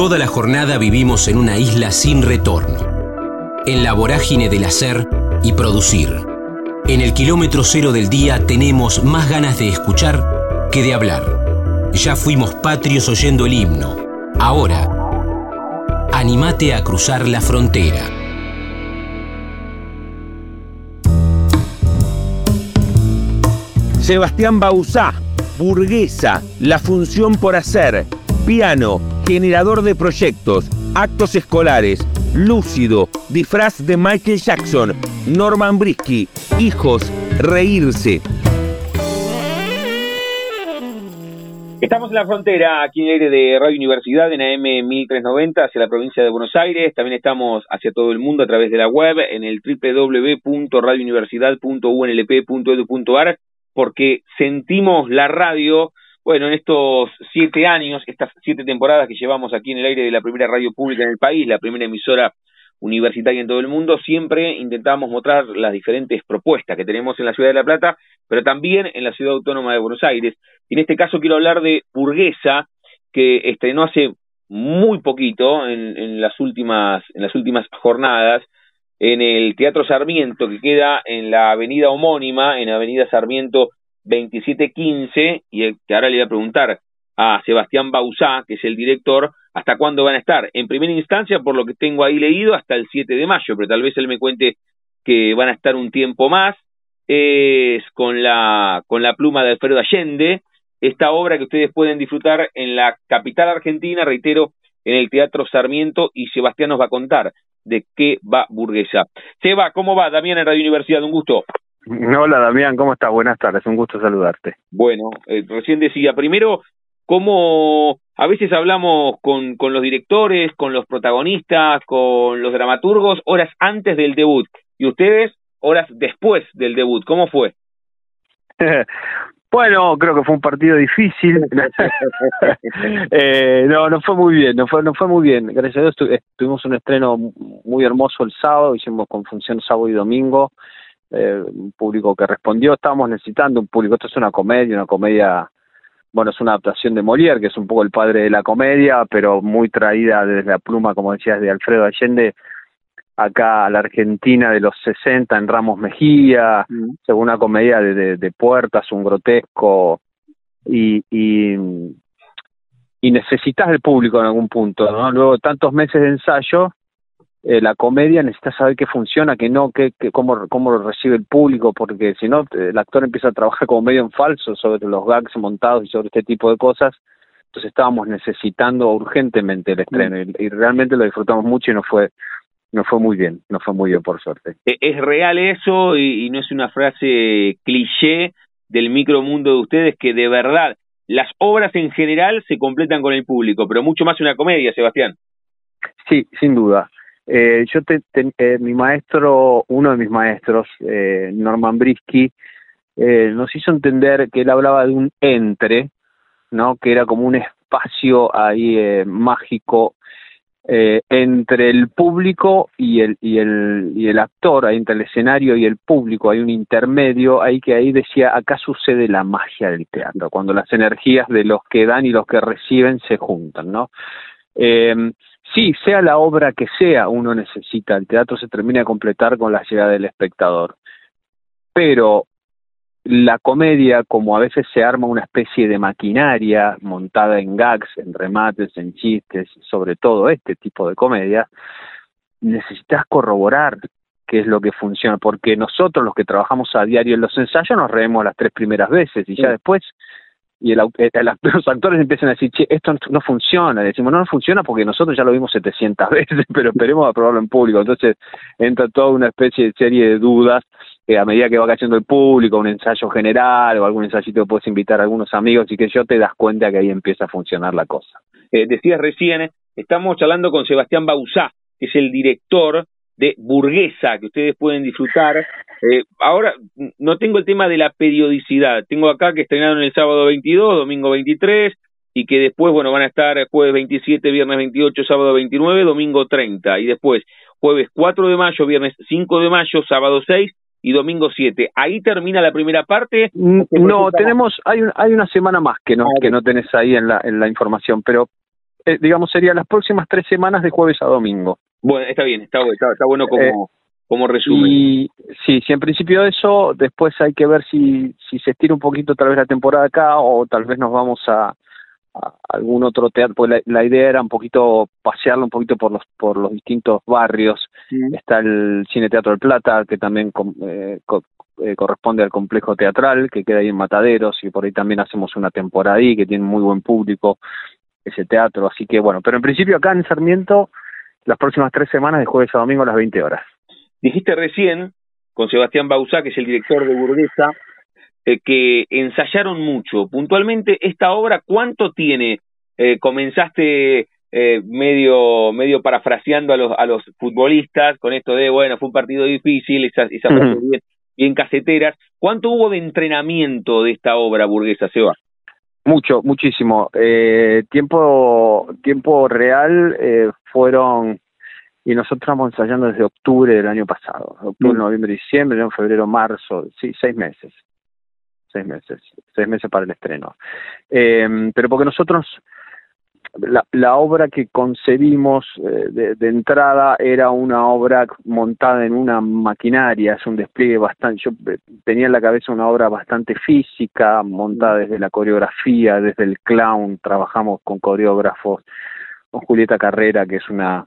Toda la jornada vivimos en una isla sin retorno, en la vorágine del hacer y producir. En el kilómetro cero del día tenemos más ganas de escuchar que de hablar. Ya fuimos patrios oyendo el himno. Ahora, animate a cruzar la frontera. Sebastián Bauzá, burguesa, la función por hacer, piano, generador de proyectos, actos escolares, lúcido, disfraz de Michael Jackson, Norman Brisky, hijos, reírse. Estamos en la frontera, aquí en el aire de Radio Universidad, en AM 1390, hacia la provincia de Buenos Aires. También estamos hacia todo el mundo a través de la web, en el www.radiouniversidad.unlp.edu.ar, porque sentimos la radio bueno, en estos siete años, estas siete temporadas que llevamos aquí en el aire de la primera radio pública en el país, la primera emisora universitaria en todo el mundo, siempre intentamos mostrar las diferentes propuestas que tenemos en la ciudad de La Plata, pero también en la ciudad autónoma de Buenos Aires. Y en este caso quiero hablar de Burguesa, que estrenó hace muy poquito, en, en, las últimas, en las últimas jornadas, en el Teatro Sarmiento, que queda en la avenida homónima, en la avenida Sarmiento 2715 y que ahora le voy a preguntar a Sebastián Bauzá, que es el director, hasta cuándo van a estar. En primera instancia, por lo que tengo ahí leído, hasta el 7 de mayo, pero tal vez él me cuente que van a estar un tiempo más. Es con la, con la pluma de Alfredo Allende, esta obra que ustedes pueden disfrutar en la capital argentina, reitero, en el Teatro Sarmiento, y Sebastián nos va a contar de qué va Burguesa. Seba, ¿cómo va? Damián en Radio Universidad, un gusto. Hola Damián, ¿cómo estás? Buenas tardes, un gusto saludarte. Bueno, eh, recién decía, primero, ¿cómo a veces hablamos con, con los directores, con los protagonistas, con los dramaturgos, horas antes del debut? Y ustedes, horas después del debut, ¿cómo fue? Bueno, creo que fue un partido difícil. eh, no, no fue muy bien, no fue, no fue muy bien. Gracias a Dios tuvimos un estreno muy hermoso el sábado, hicimos con función sábado y domingo eh, un público que respondió, estábamos necesitando un público, esto es una comedia, una comedia, bueno, es una adaptación de Molière, que es un poco el padre de la comedia, pero muy traída desde la pluma, como decías, de Alfredo Allende, acá a la Argentina de los 60 en Ramos Mejía, mm. según una comedia de, de, puertas, un grotesco, y, y, y necesitas el público en algún punto, ¿no? Luego tantos meses de ensayo, eh, la comedia necesita saber qué funciona, qué no, qué, qué, cómo, cómo lo recibe el público, porque si no, el actor empieza a trabajar como medio en falso sobre los gags montados y sobre este tipo de cosas. Entonces estábamos necesitando urgentemente el estreno mm. y, realmente lo disfrutamos mucho y no fue no fue muy bien, no fue muy bien por suerte. E, ¿Es real eso y, y no es una frase cliché del micromundo de ustedes que de verdad las obras en general se completan con el público, pero mucho más una comedia, Sebastián? Sí, sin duda. Eh, yo te, eh, mi maestro, uno de mis maestros, eh, Norman Brisky, eh, nos hizo entender que él hablaba de un entre, ¿no? Que era como un espacio ahí eh, mágico eh, entre el público y el y el y el actor, ahí entre el escenario y el público, hay un intermedio ahí que ahí decía acá sucede la magia del teatro, cuando las energías de los que dan y los que reciben se juntan, ¿no? Sí, sea la obra que sea, uno necesita, el teatro se termina de completar con la llegada del espectador. Pero la comedia, como a veces se arma una especie de maquinaria montada en gags, en remates, en chistes, sobre todo este tipo de comedia, necesitas corroborar qué es lo que funciona, porque nosotros los que trabajamos a diario en los ensayos nos reemos las tres primeras veces y ya después y el, los actores empiezan a decir, che, esto no funciona. decimos, no, no funciona porque nosotros ya lo vimos 700 veces, pero esperemos a probarlo en público. Entonces entra toda una especie de serie de dudas que a medida que va cayendo el público, un ensayo general o algún ensayito puedes invitar a algunos amigos y que yo te das cuenta que ahí empieza a funcionar la cosa. Eh, decías recién, estamos charlando con Sebastián Bauzá, que es el director de burguesa que ustedes pueden disfrutar. Eh, ahora no tengo el tema de la periodicidad, tengo acá que estrenaron el sábado 22, domingo 23 y que después, bueno, van a estar jueves 27, viernes 28, sábado 29, domingo 30 y después jueves 4 de mayo, viernes 5 de mayo, sábado 6 y domingo 7. Ahí termina la primera parte. No, tenemos hay un, hay una semana más que no ah, que no tenés ahí en la en la información, pero eh, digamos, sería las próximas tres semanas de jueves a domingo. Bueno, está bien, está, está, está bueno como, eh, como resumen. Y sí, sí, en principio eso, después hay que ver si, si se estira un poquito tal vez la temporada acá o tal vez nos vamos a, algún otro teatro, pues la, idea era un poquito pasearlo un poquito por los por los distintos barrios. Está el Cine Teatro del Plata, que también eh, eh, corresponde al complejo teatral, que queda ahí en Mataderos, y por ahí también hacemos una temporada ahí, que tiene muy buen público ese teatro. Así que bueno, pero en principio acá en Sarmiento, las próximas tres semanas, de jueves a domingo a las 20 horas. Dijiste recién, con Sebastián Bausá, que es el director de Burguesa, eh, que ensayaron mucho. Puntualmente, esta obra, ¿cuánto tiene? Eh, comenzaste eh, medio medio parafraseando a los a los futbolistas con esto de bueno fue un partido difícil esas esa bien, bien caseteras cuánto hubo de entrenamiento de esta obra burguesa Seba mucho muchísimo eh, tiempo tiempo real eh, fueron y nosotros estamos ensayando desde octubre del año pasado octubre mm. noviembre diciembre en febrero marzo sí seis meses seis meses, seis meses para el estreno. Eh, pero porque nosotros, la, la obra que concebimos eh, de, entrada era una obra montada en una maquinaria, es un despliegue bastante, yo eh, tenía en la cabeza una obra bastante física, montada desde la coreografía, desde el clown, trabajamos con coreógrafos, con Julieta Carrera, que es una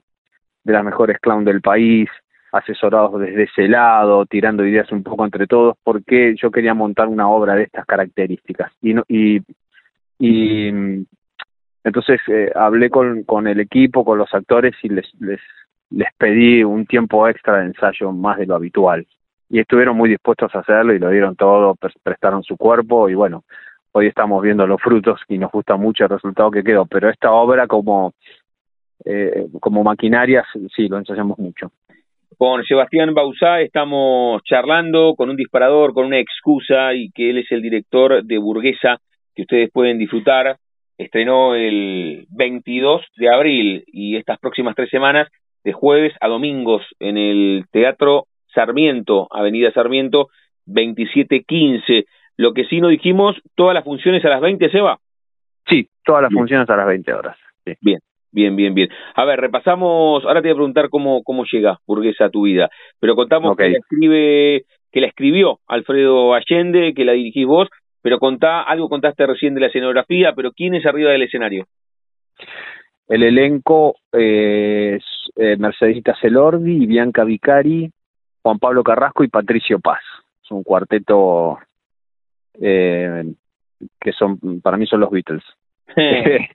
de las mejores clown del país, asesorados desde ese lado, tirando ideas un poco entre todos, porque yo quería montar una obra de estas características. Y, no, y, y entonces eh, hablé con, con el equipo, con los actores y les, les, les pedí un tiempo extra de ensayo más de lo habitual. Y estuvieron muy dispuestos a hacerlo y lo dieron todo, prestaron su cuerpo y bueno, hoy estamos viendo los frutos y nos gusta mucho el resultado que quedó. Pero esta obra como, eh, como maquinaria sí, lo ensayamos mucho. Con Sebastián Bausá estamos charlando con un disparador, con una excusa y que él es el director de Burguesa que ustedes pueden disfrutar. Estrenó el 22 de abril y estas próximas tres semanas, de jueves a domingos, en el Teatro Sarmiento, Avenida Sarmiento, 2715. Lo que sí no dijimos, todas las funciones a las 20, ¿se Sí, todas las funciones a las 20 horas. Bien, Bien, bien, bien. A ver, repasamos, ahora te voy a preguntar cómo, cómo llega Burguesa a tu vida, pero contamos que la escribe, que la escribió Alfredo Allende, que la dirigís vos, pero contá, algo contaste recién de la escenografía, pero ¿quién es arriba del escenario? El elenco es eh, Mercedita Celordi, Bianca Vicari, Juan Pablo Carrasco y Patricio Paz. Es un cuarteto eh, que son, para mí son los Beatles.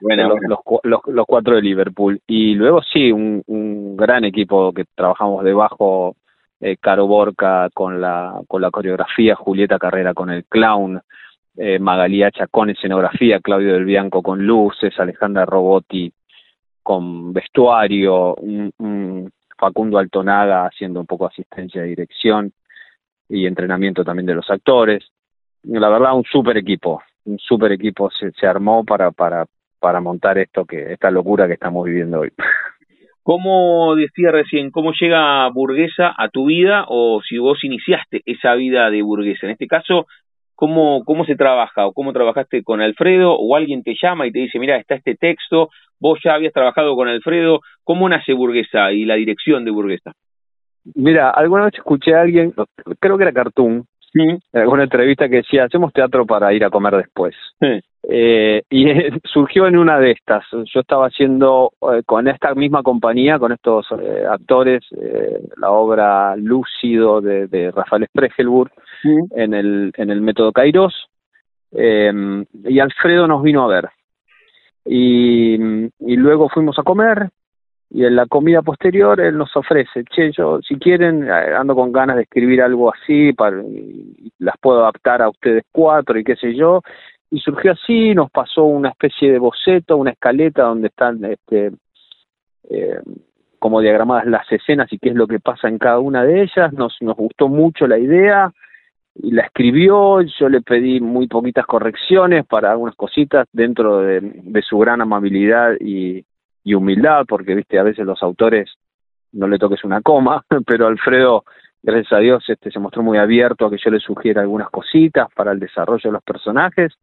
Bueno, los, los, los, cuatro de Liverpool. Y luego sí, un, un gran equipo que trabajamos debajo, eh, Caro Borca con la, con la coreografía, Julieta Carrera con el clown, eh, Magaliacha con escenografía, Claudio del Bianco con luces, Alejandra Robotti con vestuario, un, Facundo Altonaga haciendo un poco asistencia de dirección y entrenamiento también de los actores. La verdad, un super equipo, un super equipo se, se armó para, para, para montar esto que esta locura que estamos viviendo hoy. ¿Cómo decía recién, cómo llega burguesa a tu vida o si vos iniciaste esa vida de burguesa? En este caso, ¿cómo, cómo se trabaja o cómo trabajaste con Alfredo o alguien te llama y te dice, mira, está este texto, vos ya habías trabajado con Alfredo, ¿cómo nace burguesa y la dirección de burguesa? Mira, alguna vez escuché a alguien, creo que era Cartoon, en alguna entrevista que decía, hacemos teatro para ir a comer después. Eh, y surgió en una de estas. Yo estaba haciendo eh, con esta misma compañía, con estos eh, actores, la obra Lúcido de, de Rafael Spregelburg en, el, en el método Kairos. y Alfredo nos vino a ver. Y, y luego fuimos a comer y en la comida posterior él nos ofrece, che, yo si quieren ando con ganas de escribir algo así, para, las puedo adaptar a ustedes cuatro y qué sé yo, y surgió así, nos pasó una especie de boceto, una escaleta donde están este, eh, como diagramadas las escenas y qué es lo que pasa en cada una de ellas, nos, nos gustó mucho la idea y la escribió, yo le pedí muy poquitas correcciones para algunas cositas dentro de, de su gran amabilidad y, y humildad, porque viste a veces los autores no le toques una coma, pero Alfredo gracias a Dios este se mostró muy abierto a que yo le sugiera algunas cositas para el desarrollo de los personajes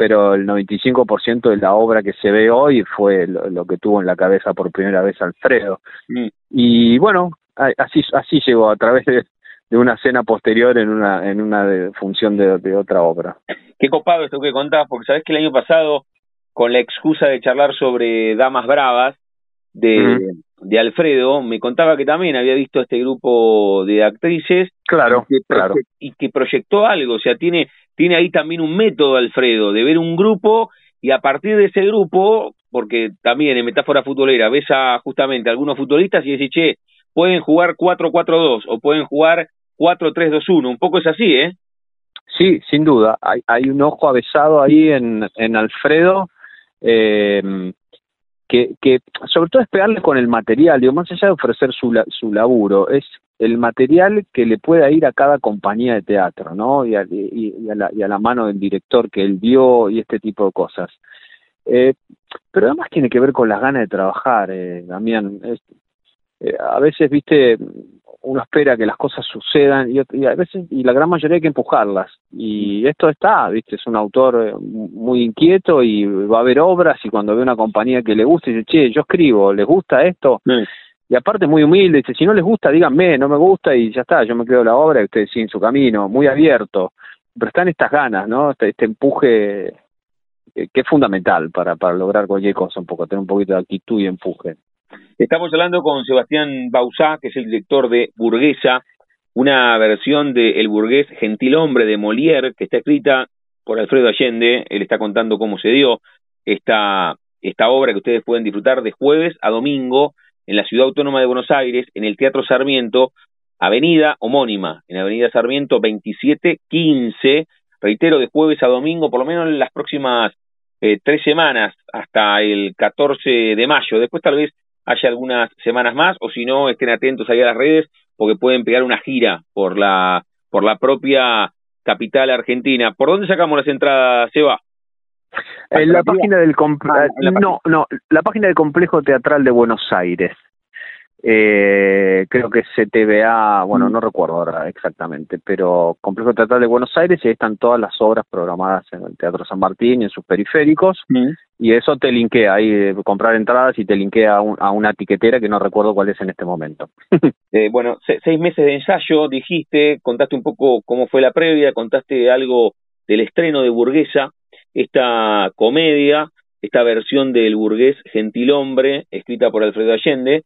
pero el 95% de la obra que se ve hoy fue lo, que tuvo en la cabeza por primera vez Alfredo. Mm. Y bueno, así, así llegó a través de, una cena posterior en una, en una función de, otra obra. Qué copado esto que contás, porque sabes que el año pasado, con la excusa de charlar sobre Damas Bravas, de, de Alfredo, me contaba que también había visto este grupo de actrices. Claro, claro. Y que proyectó algo, o sea, tiene, tiene ahí también un método, Alfredo, de ver un grupo y a partir de ese grupo, porque también en metáfora futbolera ves a justamente algunos futbolistas y decís, che, pueden jugar 4-4-2 o pueden jugar 4-3-2-1, un poco es así, ¿eh? Sí, sin duda, hay, hay un ojo avesado ahí en, en Alfredo, eh, que, que sobre todo es pegarle con el material, digo, más allá de ofrecer su, su laburo, es el material que le pueda ir a cada compañía de teatro, ¿no? Y a, la mano del director que él vio y este tipo de cosas. Eh, pero además tiene que ver con las ganas de trabajar, eh, Damián. Eh, a veces, viste, uno espera que las cosas sucedan y, a veces y la gran mayoría hay que empujarlas. Y esto está viste es un autor eh, muy inquieto y va a haber obras y cuando ve una compañía que le gusta dice che yo escribo les gusta esto y aparte muy humilde dice si no les gusta díganme no me gusta y ya está yo me quedo la obra y ustedes siguen su camino muy abierto. Pero están estas ganas no este, este empuje que, que es fundamental para para lograr cualquier cosa un poco tener un poquito de actitud y empuje Estamos hablando con Sebastián Bausá, que es el director de Burguesa, una versión de El Burgués Gentilhombre de Molière, que está escrita por Alfredo Allende. Él está contando cómo se dio esta, esta obra que ustedes pueden disfrutar de jueves a domingo en la Ciudad Autónoma de Buenos Aires, en el Teatro Sarmiento, avenida homónima, en Avenida Sarmiento 2715. Reitero, de jueves a domingo, por lo menos en las próximas eh, tres semanas, hasta el 14 de mayo. Después tal vez haya algunas semanas más, o si no, estén atentos ahí a las redes, porque pueden pegar una gira por la, por la propia capital argentina. ¿Por dónde sacamos las entradas, Seba? En la página del ah, no, no, la página del Complejo Teatral de Buenos Aires eh, creo que es CTBA, bueno, mm. no recuerdo ahora exactamente, pero Complejo Teatral de Buenos Aires y ahí están todas las obras programadas en el Teatro San Martín y en sus periféricos, mm. y eso te linkea ahí, eh, comprar entradas y te linkea a, una etiquetera que no recuerdo cuál es en este momento. eh, bueno, seis meses de ensayo, dijiste, contaste un poco cómo fue la previa, contaste algo del estreno de Burguesa, esta comedia, esta versión del burgués gentilhombre, escrita por Alfredo Allende,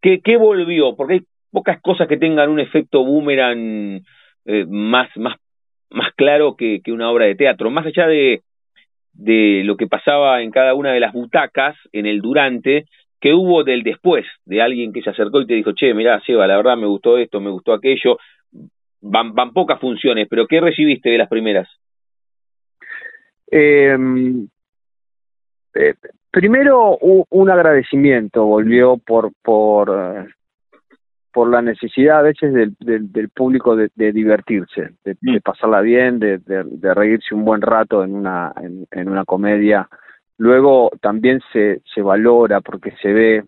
¿Qué, ¿Qué volvió? Porque hay pocas cosas que tengan un efecto boomerang eh, más, claro que, una obra de teatro. Más allá de, lo que pasaba en cada una de las butacas, en el durante, que hubo del después, de alguien que se acercó y te dijo, che, mirá, Seba, la verdad me gustó esto, me gustó aquello. Van, pocas funciones, pero ¿qué recibiste de las primeras? Eh, eh, primero un agradecimiento volvió por por por la necesidad a veces del, del, público de, divertirse, de, mm. pasarla bien, de, de, reírse un buen rato en una en, una comedia. Luego también se se valora porque se ve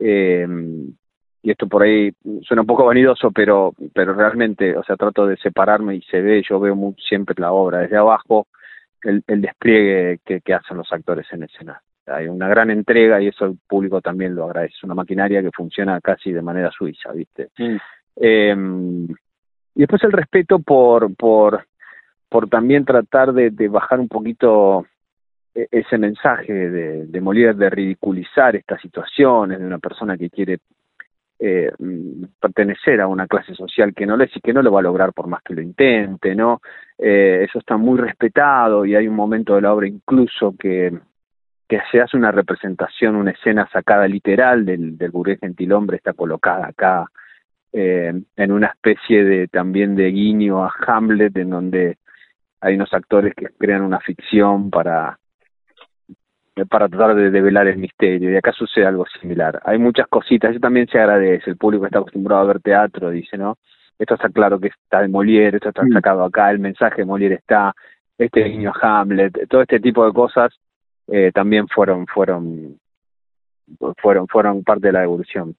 eh, y esto por ahí suena un poco vanidoso, pero pero realmente, o sea, trato de separarme y se ve, yo veo muy, siempre la obra desde abajo el, el despliegue que, que, hacen los actores en escena. Hay una gran entrega y eso el público también lo agradece. Es una maquinaria que funciona casi de manera suiza, ¿viste? Eh, y después el respeto por, por, por también tratar de, de bajar un poquito e, ese mensaje de, de Molière de ridiculizar estas situaciones de una persona que quiere eh, pertenecer a una clase social que no le y que no lo va a lograr por más que lo intente, ¿no? Eh, eso está muy respetado y hay un momento de la obra incluso que, que se hace una representación, una escena sacada literal del, del burgués gentilhombre, está colocada acá eh, en una especie de también de guiño a Hamlet, en donde hay unos actores que crean una ficción para para tratar de develar el misterio y acá sucede algo similar. Hay muchas cositas, eso también se agradece, el público está acostumbrado a ver teatro, dice, ¿no? Esto está claro que está de Molière, esto está mm. sacado acá, el mensaje de Molière está, este niño Hamlet, todo este tipo de cosas eh, también fueron, fueron, fueron, fueron parte de la evolución.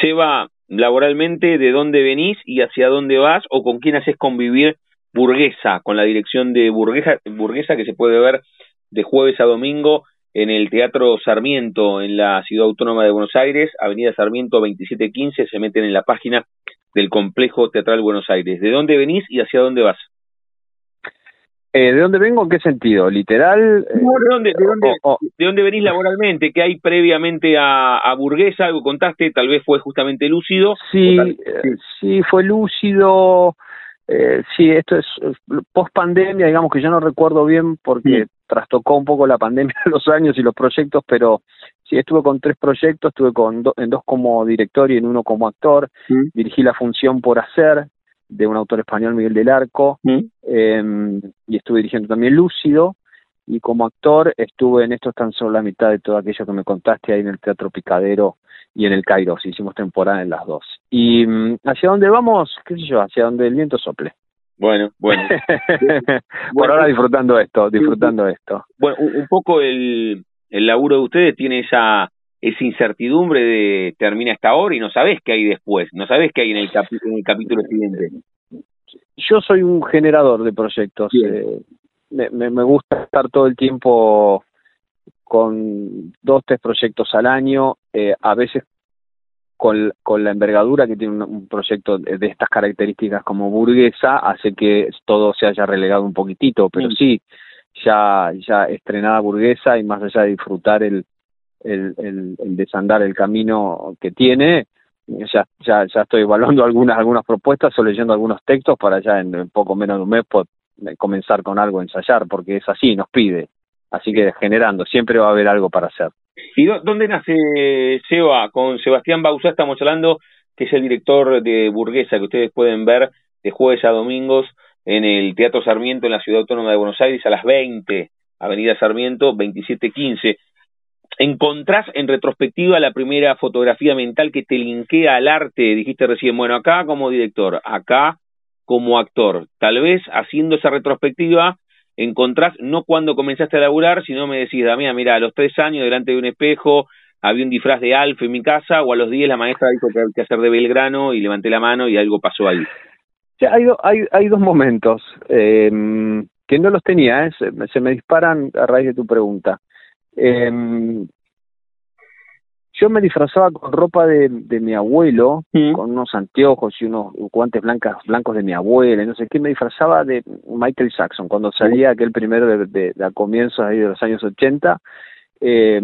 Seba, laboralmente, ¿de dónde venís y hacia dónde vas o con quién haces convivir Burguesa, con la dirección de Burguesa, Burguesa que se puede ver de jueves a domingo en el Teatro Sarmiento, en la Ciudad Autónoma de Buenos Aires, Avenida Sarmiento 2715, se meten en la página del Complejo Teatral Buenos Aires. ¿De dónde venís y hacia dónde vas? Eh, ¿De dónde vengo? ¿En qué sentido? ¿Literal? ¿de, dónde, de, dónde, venís laboralmente? ¿Qué hay previamente a, a, Burguesa? ¿Algo contaste? ¿Tal vez fue justamente lúcido? Sí, eh, sí, fue lúcido. Eh, sí, esto es post pandemia, digamos que yo no recuerdo bien porque trastocó un poco la pandemia los años y los proyectos, pero sí estuve con tres proyectos, estuve con en dos como director y en uno como actor, dirigí la función por hacer de un autor español Miguel del Arco mm. em, y estuve dirigiendo también Lúcido y como actor estuve en esto tan solo la mitad de todo aquello que me contaste ahí en el Teatro Picadero y en el Cairo, hicimos temporada en las dos. ¿Y mm, hacia dónde vamos? ¿Qué sé yo? Hacia donde el viento sople. Bueno, bueno. Por ahora disfrutando esto, disfrutando esto. Bueno, un, poco el, el laburo de ustedes tiene esa esa incertidumbre de termina esta hora y no sabes qué hay después, no sabes qué hay en el, en el capítulo siguiente. Yo soy un generador de proyectos. Eh, me, me, gusta estar todo el tiempo con dos, tres proyectos al año, eh, a veces con, con la envergadura que tiene un, proyecto de, estas características como burguesa, hace que todo se haya relegado un poquitito, pero mm. sí, ya, ya estrenada burguesa y más allá de disfrutar el, el, desandar el camino que tiene, ya, ya, ya estoy evaluando algunas, algunas propuestas o leyendo algunos textos para ya en poco menos de un mes comenzar con algo, ensayar, porque es así, nos pide. Así que generando, siempre va a haber algo para hacer. ¿Y dónde nace Seba? Con Sebastián Bausá estamos hablando, que es el director de Burguesa, que ustedes pueden ver de jueves a domingos en el Teatro Sarmiento en la Ciudad Autónoma de Buenos Aires a las 20, Avenida Sarmiento 2715. ¿Encontrás en retrospectiva la primera fotografía mental que te linkea al arte? Dijiste recién, bueno, acá como director, acá como actor. Tal vez haciendo esa retrospectiva encontrás, no cuando comenzaste a laburar, sino me decís, Damián, mira, a los tres años delante de un espejo había un disfraz de Alf en mi casa, o a los diez la maestra dijo que había que hacer de Belgrano y levanté la mano y algo pasó ahí. hay, hay, hay dos momentos eh, que no los tenía, ¿eh? se, me disparan a raíz de tu pregunta. Eh, yo me disfrazaba con ropa de, de mi abuelo, mm. con unos anteojos y unos guantes blancas, blancos de mi abuela, no sé qué, me disfrazaba de Michael Jackson, cuando salía aquel primero de, de, de a comienzos ahí de los años 80, eh,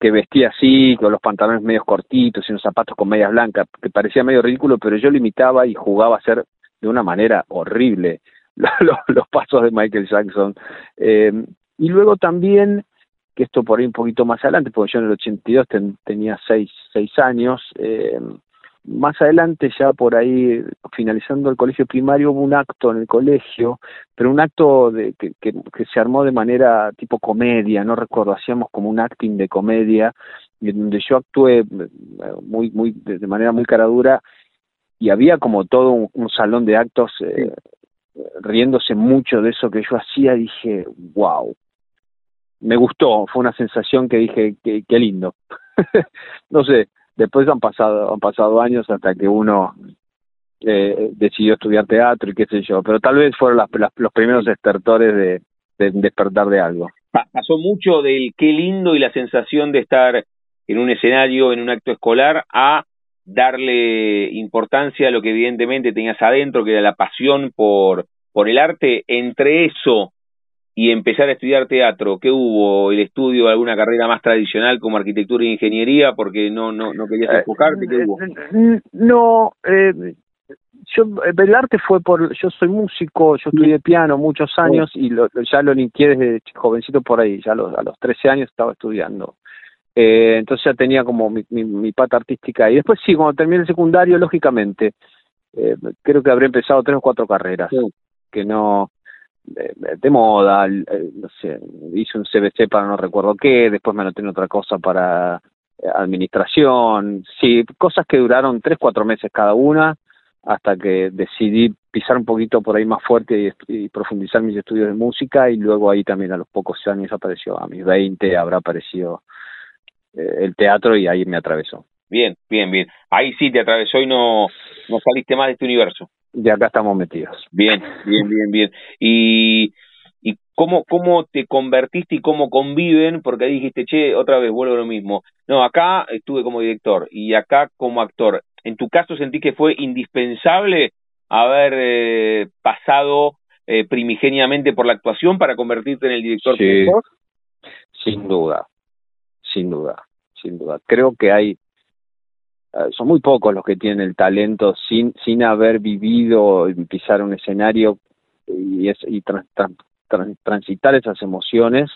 que vestía así, con los pantalones medios cortitos y unos zapatos con medias blancas, que parecía medio ridículo, pero yo lo imitaba y jugaba a hacer de una manera horrible los, los pasos de Michael Jackson. Eh, y luego también que esto por ahí un poquito más adelante, porque yo en el 82 tenía seis, seis años, eh, más adelante ya por ahí, finalizando el colegio primario, hubo un acto en el colegio, pero un acto de, que, que, se armó de manera tipo comedia, no recuerdo, hacíamos como un acting de comedia, en donde yo actué eh, muy, muy, de manera muy caradura, y había como todo un, salón de actos eh, riéndose mucho de eso que yo hacía, dije, wow, me gustó, fue una sensación que dije, qué, qué lindo. no sé, después han pasado, han pasado años hasta que uno eh, decidió estudiar teatro y qué sé yo, pero tal vez fueron las, los primeros estertores de, de despertar de algo. Pasó mucho del qué lindo y la sensación de estar en un escenario, en un acto escolar, a darle importancia a lo que evidentemente tenías adentro, que era la pasión por, por el arte. Entre eso y empezar a estudiar teatro, ¿qué hubo? ¿El estudio de alguna carrera más tradicional como arquitectura e ingeniería porque no no no querías eh, enfocarte? ¿Qué hubo? No, eh, yo el arte fue por yo soy músico, yo estudié piano muchos años y lo, ya lo linqué desde jovencito por ahí, ya a los, a los 13 años estaba estudiando. Eh, entonces ya tenía como mi, mi, pata artística y después sí, cuando terminé el secundario, lógicamente, eh, creo que habré empezado tres o cuatro carreras, que no de, moda, eh, no sé, hice un CBC para no recuerdo qué, después me anoté en otra cosa para eh, administración, sí, cosas que duraron tres, cuatro meses cada una, hasta que decidí pisar un poquito por ahí más fuerte y, profundizar mis estudios de música y luego ahí también a los pocos años apareció, a mis 20 habrá aparecido eh, el teatro y ahí me atravesó. Bien, bien, bien. Ahí sí te atravesó y no, no saliste más de este universo. De acá estamos metidos. Bien, bien, bien, bien. Y, y cómo, cómo te convertiste y cómo conviven, porque ahí dijiste, che, otra vez vuelvo a lo mismo. No, acá estuve como director y acá como actor. ¿En tu caso sentí que fue indispensable haber eh, pasado eh, primigeniamente por la actuación para convertirte en el director? Sí, sin duda, sin duda, sin duda. Creo que hay son muy pocos los que tienen el talento sin sin haber vivido pisar un escenario y, es, y transitar esas emociones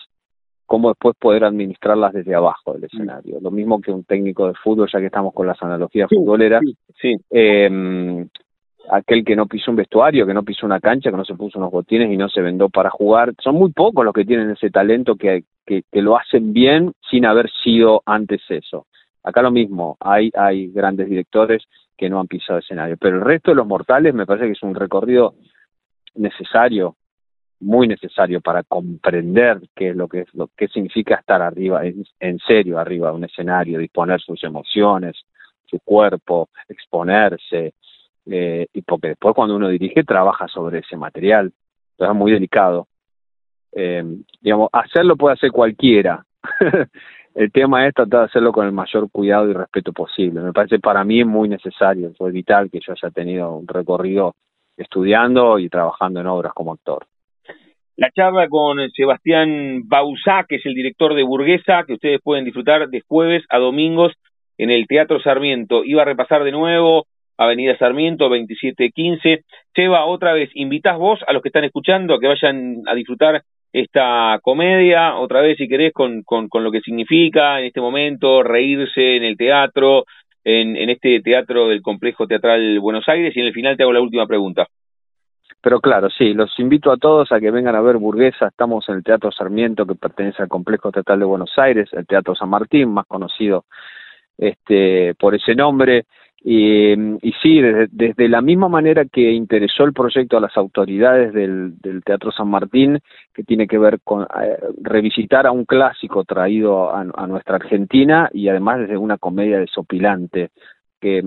cómo después poder administrarlas desde abajo del escenario. Lo mismo que un técnico de fútbol, ya que estamos con las analogías futboleras, sí, Eh, aquel que no pisó un vestuario, que no pisó una cancha, que no se puso unos botines y no se vendó para jugar. Son muy pocos los que tienen ese talento que, que, que lo hacen bien sin haber sido antes eso. Acá lo mismo, hay, hay grandes directores que no han pisado escenario, pero el resto de los mortales me parece que es un recorrido necesario, muy necesario para comprender qué es lo que es lo que significa estar arriba, en, serio arriba de un escenario, disponer sus emociones, su cuerpo, exponerse, eh, y porque después cuando uno dirige trabaja sobre ese material, entonces es muy delicado. Eh, digamos, hacerlo puede hacer cualquiera, el tema es tratar de hacerlo con el mayor cuidado y respeto posible. Me parece para mí es muy necesario, fue vital que yo haya tenido un recorrido estudiando y trabajando en obras como actor. La charla con Sebastián Bausá, que es el director de Burguesa, que ustedes pueden disfrutar de jueves a domingos en el Teatro Sarmiento. Iba a repasar de nuevo Avenida Sarmiento 2715. Seba, otra vez, invitas vos a los que están escuchando a que vayan a disfrutar esta comedia, otra vez si querés, con, con, con, lo que significa en este momento reírse en el teatro, en, en este teatro del Complejo Teatral Buenos Aires, y en el final te hago la última pregunta. Pero claro, sí, los invito a todos a que vengan a ver Burguesa. Estamos en el Teatro Sarmiento, que pertenece al Complejo Teatral de Buenos Aires, el Teatro San Martín, más conocido este, por ese nombre. Y, y sí, desde, desde, la misma manera que interesó el proyecto a las autoridades del, Teatro San Martín, que tiene que ver con eh, revisitar a un clásico traído a, nuestra Argentina y además desde una comedia desopilante, que,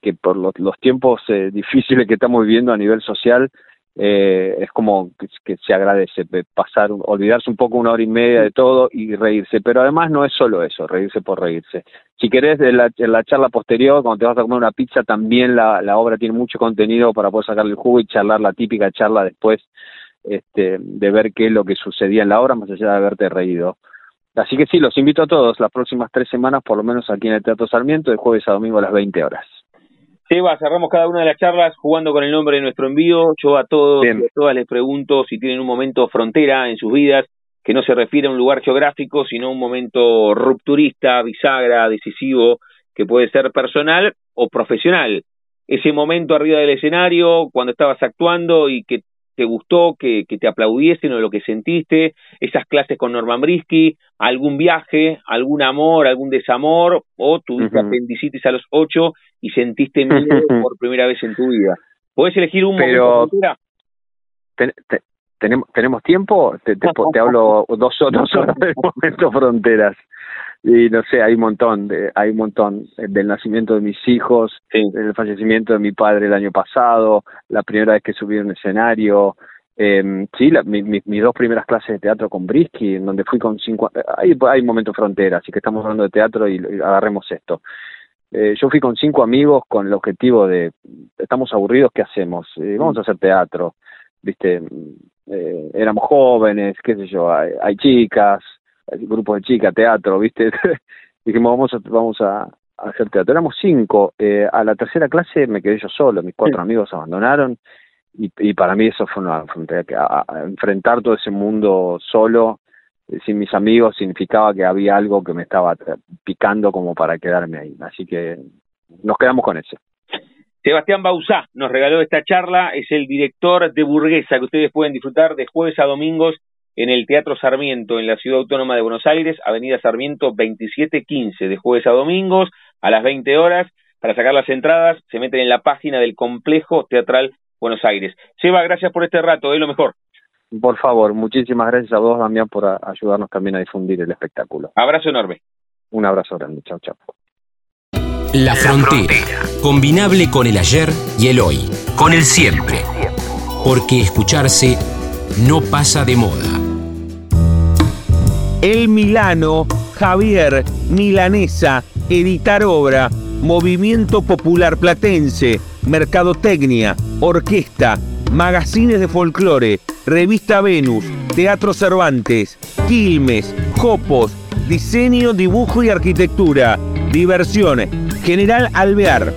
que por los, los tiempos eh, difíciles que estamos viviendo a nivel social, eh, es como que, se agradece pasar, olvidarse un poco una hora y media de todo y reírse, pero además no es solo eso, reírse por reírse. Si querés, en la, en la charla posterior, cuando te vas a comer una pizza, también la, la obra tiene mucho contenido para poder sacarle el jugo y charlar la típica charla después este, de ver qué es lo que sucedía en la obra, más allá de haberte reído. Así que sí, los invito a todos las próximas tres semanas, por lo menos aquí en el Teatro Sarmiento, de jueves a domingo a las 20 horas. Seba, cerramos cada una de las charlas jugando con el nombre de nuestro envío. Yo a todos y a todas les pregunto si tienen un momento frontera en sus vidas, que no se refiere a un lugar geográfico, sino un momento rupturista, bisagra, decisivo, que puede ser personal o profesional. Ese momento arriba del escenario, cuando estabas actuando y que te gustó, que, que te aplaudiesen o lo que sentiste, esas clases con Norman Brisky, algún viaje, algún amor, algún desamor, o tuviste uh -huh. apendicitis a los ocho y sentiste miedo por primera vez en tu vida. ¿Puedes elegir un Pero, momento? Ten, te, tenemos, ¿Tenemos tiempo? Te, te, te hablo dos, dos horas de momento fronteras y no sé, hay un montón, de, hay un montón del nacimiento de mis hijos, sí. del fallecimiento de mi padre el año pasado, la primera vez que subí a un escenario, eh, sí, la, mi, mi, mis dos primeras clases de teatro con Brisky, en donde fui con cinco, hay, hay un momento frontera, así que estamos hablando de teatro y, y agarremos esto. Eh, yo fui con cinco amigos con el objetivo de, estamos aburridos, ¿qué hacemos? Eh, vamos a hacer teatro, viste, eh, éramos jóvenes, qué sé yo, hay, hay chicas, grupos de chicas, teatro, ¿viste? Dijimos, vamos a, vamos a, a, hacer teatro. Éramos cinco. Eh, a la tercera clase me quedé yo solo, mis cuatro sí. amigos abandonaron y, y, para mí eso fue una frontera que a, a enfrentar todo ese mundo solo, eh, sin mis amigos, significaba que había algo que me estaba picando como para quedarme ahí. Así que nos quedamos con eso. Sebastián Bausá nos regaló esta charla, es el director de Burguesa, que ustedes pueden disfrutar de jueves a domingos en el Teatro Sarmiento, en la Ciudad Autónoma de Buenos Aires, Avenida Sarmiento 2715, de jueves a domingos, a las 20 horas. Para sacar las entradas, se meten en la página del Complejo Teatral Buenos Aires. Seba, gracias por este rato, es lo mejor. Por favor, muchísimas gracias a vos, Damián, por ayudarnos también a difundir el espectáculo. Abrazo enorme. Un abrazo grande, chao, chao. La frontera, combinable con el ayer y el hoy, con el siempre, porque escucharse no pasa de moda. El Milano, Javier, Milanesa, Editar Obra, Movimiento Popular Platense, Mercadotecnia, Orquesta, Magazines de Folclore, Revista Venus, Teatro Cervantes, Quilmes, Jopos, Diseño, Dibujo y Arquitectura, Diversión, General Alvear.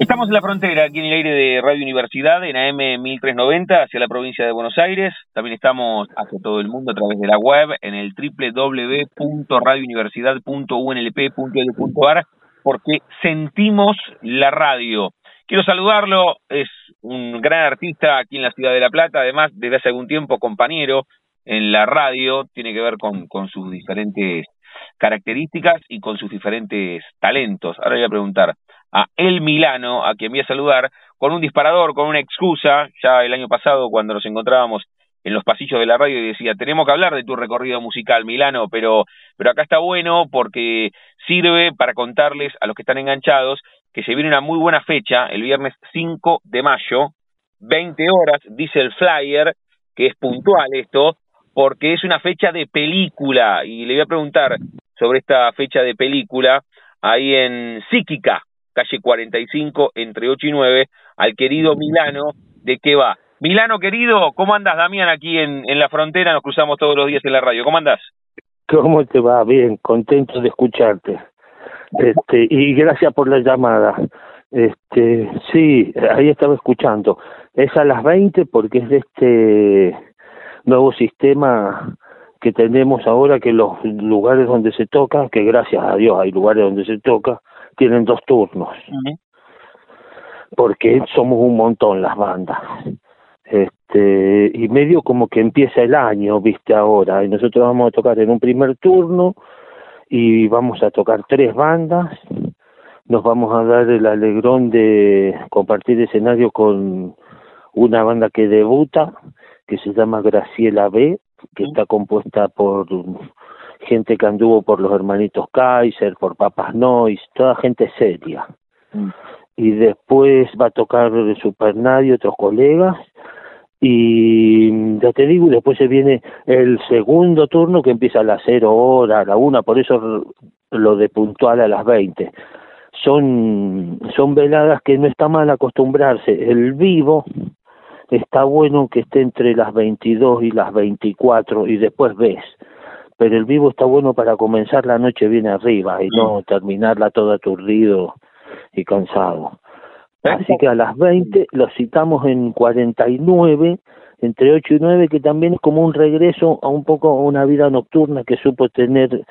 Estamos en la frontera, aquí en el aire de Radio Universidad, en AM 1390, hacia la provincia de Buenos Aires. También estamos hacia todo el mundo a través de la web, en el www.radiouniversidad.unlp.edu.ar, porque sentimos la radio. Quiero saludarlo, es un gran artista aquí en la ciudad de La Plata, además desde hace algún tiempo compañero en la radio, tiene que ver con, con sus diferentes características y con sus diferentes talentos. Ahora voy a preguntar a El Milano, a quien voy a saludar, con un disparador, con una excusa, ya el año pasado cuando nos encontrábamos en los pasillos de la radio y decía, tenemos que hablar de tu recorrido musical, Milano, pero, pero acá está bueno porque sirve para contarles a los que están enganchados que se viene una muy buena fecha, el viernes 5 de mayo, 20 horas, dice el flyer, que es puntual esto, porque es una fecha de película, y le voy a preguntar sobre esta fecha de película, ahí en Psíquica, calle 45, entre 8 y 9, al querido Milano, ¿de qué va? Milano, querido, ¿cómo andas, Damián, aquí en, en la frontera? Nos cruzamos todos los días en la radio. ¿Cómo andas? ¿Cómo te va? Bien, contento de escucharte. Este, y gracias por la llamada. Este, sí, ahí estaba escuchando. Es a las 20 porque es de este nuevo sistema que tenemos ahora que los lugares donde se toca, que gracias a Dios hay lugares donde se toca, tienen dos turnos. Porque somos un montón las bandas. Este, y medio como que empieza el año, viste ahora, y nosotros vamos a tocar en un primer turno y vamos a tocar tres bandas. Nos vamos a dar el alegrón de compartir escenario con una banda que debuta, que se llama Graciela B, que está compuesta por gente que anduvo por los hermanitos Kaiser, por Papas Noise, toda gente seria. Mm. Y después va a tocar Supernadio, otros colegas, y ya te digo, después se viene el segundo turno que empieza a las cero hora, a la una, por eso lo de puntual a las 20. Son, son veladas que no está mal acostumbrarse. El vivo está bueno que esté entre las 22 y las 24 y después ves. Pero el vivo está bueno para comenzar la noche bien arriba y no terminarla todo aturdido y cansado. Así que a las 20 los citamos en 49, entre 8 y 9, que también es como un regreso a un poco a una vida nocturna que supo tener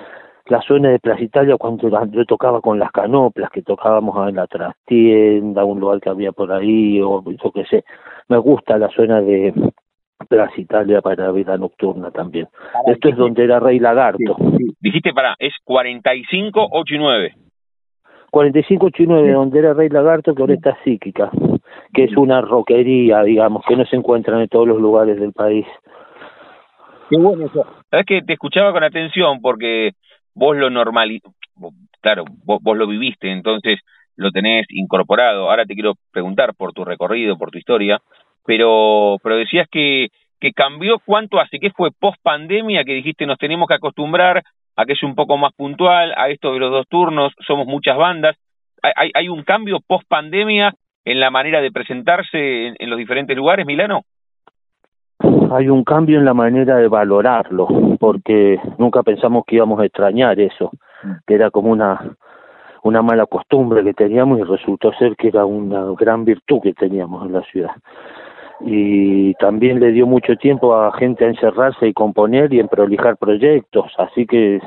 la zona de Plaza Italia cuando yo tocaba con las canoplas, que tocábamos en la trastienda, un lugar que había por ahí, o yo qué sé. Me gusta la zona de Plaza Italia para la vida nocturna también. Esto es donde era Rey Lagarto. Dijiste, para, es 45, 8 y 9. 4589, donde era Rey Lagarto, que ahora está psíquica, que es una roquería, digamos, que no se encuentran en todos los lugares del país. Qué bueno eso. Sabes que te escuchaba con atención porque vos lo normal, claro, vos, vos, lo viviste, entonces lo tenés incorporado. Ahora te quiero preguntar por tu recorrido, por tu historia, pero, pero decías que, que cambió cuánto hace, que fue post pandemia, que dijiste nos tenemos que acostumbrar a que es un poco más puntual, a esto de los dos turnos, somos muchas bandas. ¿Hay, hay un cambio post pandemia en la manera de presentarse en, los diferentes lugares, Milano? Hay un cambio en la manera de valorarlo, porque nunca pensamos que íbamos a extrañar eso, que era como una una mala costumbre que teníamos y resultó ser que era una gran virtud que teníamos en la ciudad y también le dio mucho tiempo a gente a encerrarse y componer y en prolijar proyectos, así que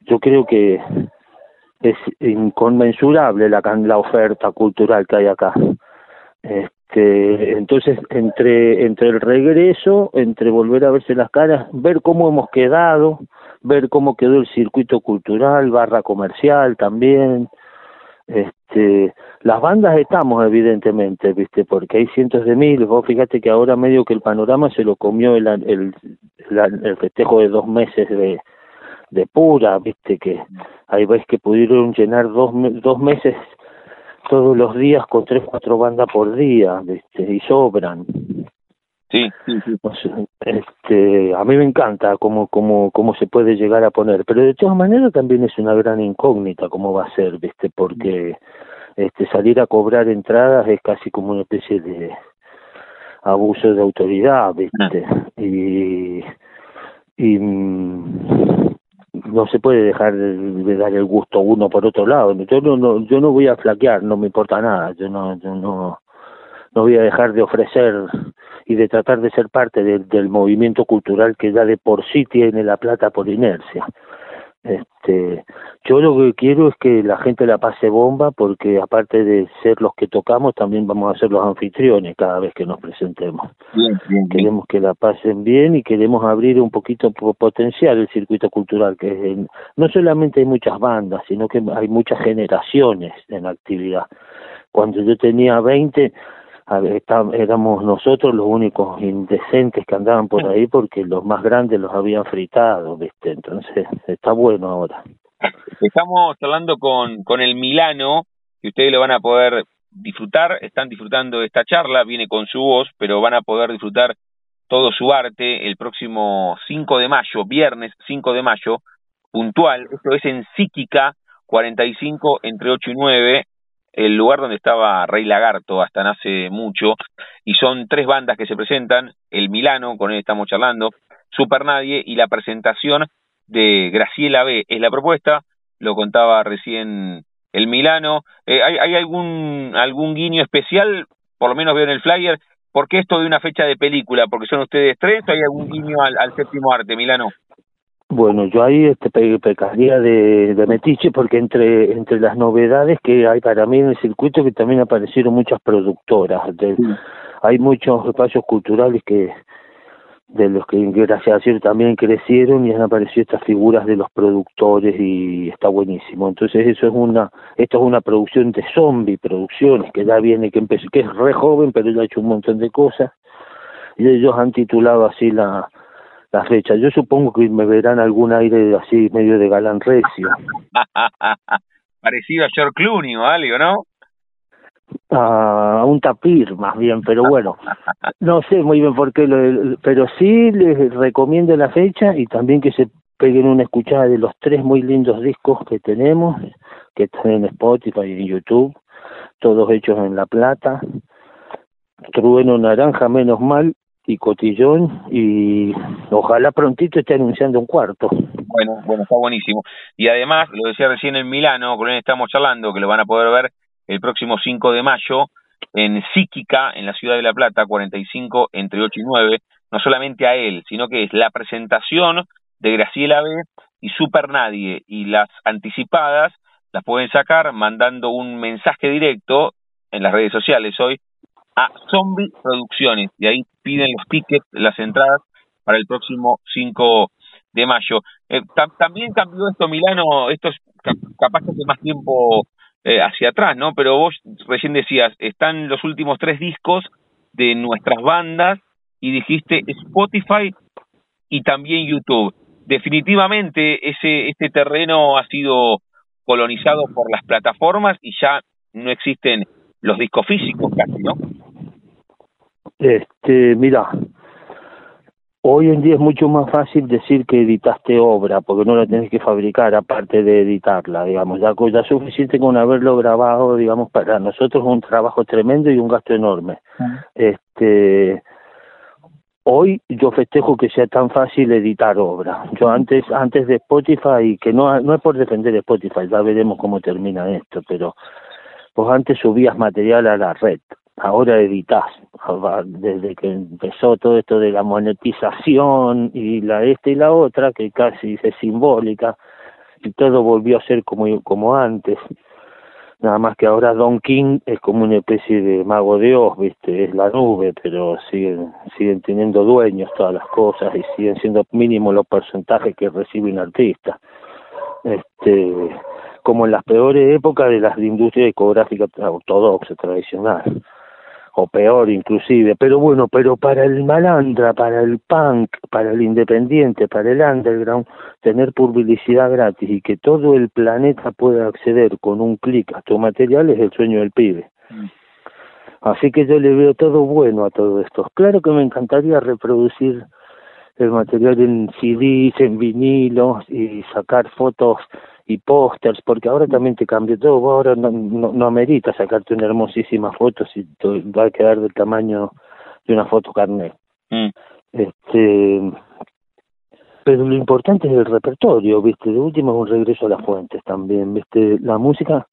yo creo que es inconmensurable la, la oferta cultural que hay acá. Este, entonces, entre, entre el regreso, entre volver a verse las caras, ver cómo hemos quedado, ver cómo quedó el circuito cultural, barra comercial también, este, las bandas estamos evidentemente, viste, porque hay cientos de miles. Vos fíjate que ahora medio que el panorama se lo comió el, el, el, festejo de dos meses de, de pura, viste que hay veces que pudieron llenar dos, dos meses todos los días con tres, cuatro bandas por día, viste, y sobran. Sí, sí, sí. este, a mí me encanta cómo, cómo, cómo se puede llegar a poner, pero de todas maneras también es una gran incógnita cómo va a ser, viste, porque este, salir a cobrar entradas es casi como una especie de abuso de autoridad, viste, ah. y, y mm, no se puede dejar de, dar el gusto uno por otro lado. Yo no, yo no voy a flaquear, no me importa nada, yo no, yo no, no voy a dejar de ofrecer y de tratar de ser parte del movimiento cultural que ya de por sí tiene La Plata por inercia. Este, yo lo que quiero es que la gente la pase bomba porque aparte de ser los que tocamos también vamos a ser los anfitriones cada vez que nos presentemos. Queremos que la pasen bien y queremos abrir un poquito potencial el circuito cultural que no solamente hay muchas bandas, sino que hay muchas generaciones en actividad. Cuando yo tenía 20 éramos nosotros los únicos indecentes que andaban por ahí porque los más grandes los habían fritado, ¿viste? Entonces, está bueno ahora. Estamos hablando con, con el Milano, que ustedes lo van a poder disfrutar, están disfrutando de esta charla, viene con su voz, pero van a poder disfrutar todo su arte el próximo 5 de mayo, viernes 5 de mayo, puntual, esto es en Psíquica 45 entre 8 y 9, el lugar donde estaba Rey Lagarto hasta hace mucho, y son tres bandas que se presentan, el Milano, con él estamos charlando, Super Nadie y la presentación de Graciela B. Es la propuesta, lo contaba recién el Milano. Eh, ¿hay, ¿hay, algún, algún guiño especial? Por lo menos veo en el flyer. ¿Por qué esto de una fecha de película? ¿Porque son ustedes tres o hay algún guiño al, al séptimo arte, Milano? Bueno, yo ahí este, pecaría de, de metiche porque entre entre las novedades que hay para mí en el circuito que también aparecieron muchas productoras. Hay muchos espacios culturales que de los que gracias a Dios también crecieron y han aparecido estas figuras de los productores y está buenísimo. Entonces eso es una, esto es una producción de zombie producciones que ya viene, que empezó, que es re joven pero ya ha hecho un montón de cosas y ellos han titulado así la la fecha. Yo supongo que me verán algún aire así medio de galán recio. Parecido a George Clooney o algo, ¿no? A un tapir más bien, pero bueno, no sé muy bien por qué, lo, pero sí les recomiendo la fecha y también que se peguen una escuchada de los tres muy lindos discos que tenemos, que están en Spotify y en YouTube, todos hechos en La Plata. Trueno Naranja, menos mal, y Cotillón y ojalá prontito esté anunciando un cuarto. Bueno, bueno, está buenísimo. Y además, lo decía recién en Milano, con él estamos charlando, que lo van a poder ver el próximo 5 de mayo en Psíquica, en la ciudad de La Plata, 45 entre 8 y 9, no solamente a él, sino que es la presentación de Graciela B y Super Nadie y las anticipadas las pueden sacar mandando un mensaje directo en las redes sociales hoy a Zombie Producciones y ahí piden los tickets, las entradas para el próximo 5 de mayo. Eh, también cambió esto Milano, esto es capaz que hace más tiempo eh, hacia atrás, ¿no? Pero vos recién decías, están los últimos tres discos de nuestras bandas y dijiste Spotify y también YouTube. Definitivamente ese este terreno ha sido colonizado por las plataformas y ya no existen los discos físicos casi, ¿no? Este, mira, hoy en día es mucho más fácil decir que editaste obra, porque no la tenés que fabricar aparte de editarla, digamos, ya, ya suficiente con haberlo grabado, digamos, para nosotros es un trabajo tremendo y un gasto enorme. Este, hoy yo festejo que sea tan fácil editar obra. Yo antes, antes de Spotify, que no, no es por defender Spotify, ya veremos cómo termina esto, pero pues antes subías material a la red, ahora editas desde que empezó todo esto de la monetización y la esta y la otra, que casi es simbólica, y todo volvió a ser como, como antes. Nada más que ahora Don King es como una especie de mago de Oz, ¿viste? Es la nube, pero siguen, siguen teniendo dueños todas las cosas y siguen siendo mínimos los porcentajes que recibe un artista. Este, como en las peores épocas de las industrias discográficas ortodoxas, tradicionales. O peor inclusive, pero bueno, pero para el malandra, para el punk, para el independiente, para el underground, tener publicidad gratis y que todo el planeta pueda acceder con un clic a tu material es el sueño del pibe. Mm. Así que yo le veo todo bueno a todo esto. Claro que me encantaría reproducir el material en CDs, en vinilos y sacar fotos y pósters, porque ahora también te cambia todo, ahora no, no, amerita sacarte una hermosísima foto si va a quedar del tamaño de una foto carnet. Mm. Este, pero lo importante es el repertorio, ¿viste? De último es un regreso a las fuentes también, ¿viste? La música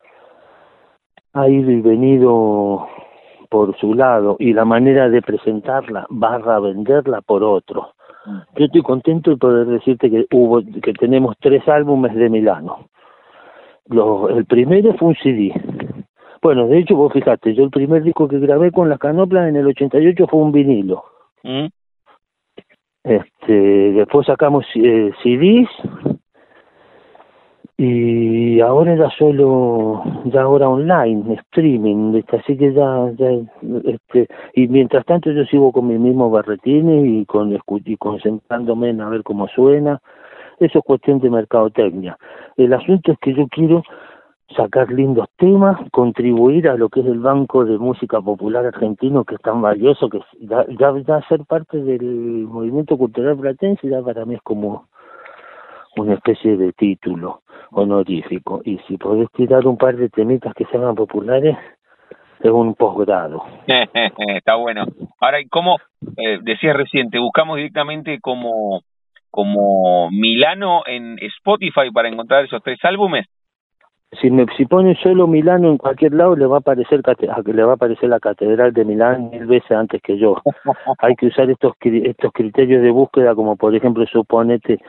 ha ido y venido por su lado y la manera de presentarla barra venderla por otro. Yo estoy contento de poder decirte que hubo que tenemos tres álbumes de Milano. el primero fue un CD. Bueno, de hecho, vos fijate, yo el primer disco que grabé con las canoplas en el 88 fue un vinilo. Mm. Este, después sacamos eh, CDs y ahora era solo ya ahora online streaming así que ya, ya este y mientras tanto yo sigo con mi mismo barretines y con y concentrándome en a ver cómo suena. Eso es cuestión de mercadotecnia. El asunto es que yo quiero sacar lindos temas contribuir a lo que es el banco de música popular argentino que es tan valioso que ya ya, ya ser parte del movimiento cultural platense ya para mí es como una especie de título honorífico. Y si podés tirar un par de temitas que sean populares, es un posgrado. Está bueno. Ahora, ¿cómo eh, decías reciente? Buscamos directamente como, como Milano en Spotify para encontrar esos tres álbumes. Si me si pone solo Milano en cualquier lado le va a aparecer le va a aparecer la catedral de Milán mil veces antes que yo. Hay que usar estos estos criterios de búsqueda como por ejemplo suponete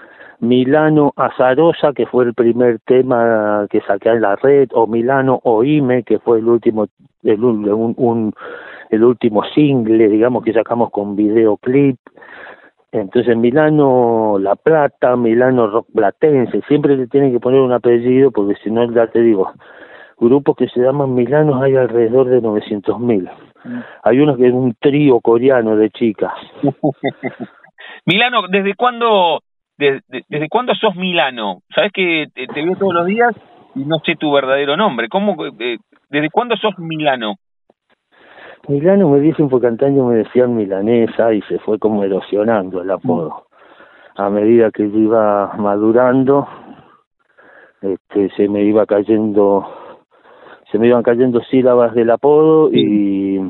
Milano Azarosa, que fue el primer tema que saqué en la red, o Milano Oime, que fue el último, el, un, el último single, digamos, que sacamos con videoclip. Entonces Milano La Plata, Milano Rock Platense, siempre le tienen que poner un apellido porque si no, ya te digo, grupos que se llaman Milanos hay alrededor de 900.000. mil. Mm. Hay uno que es un trío coreano de chicas. Milano, ¿desde cuándo ¿Desde, cuándo sos Milano? Sabes que te, veo todos los días y no sé tu verdadero nombre. ¿Cómo, eh, ¿Desde cuándo sos Milano? Milano me dicen porque antaño me decían milanesa y se fue como erosionando el apodo. A medida que yo iba madurando, este, se me iba cayendo, se me iban cayendo sílabas del apodo y,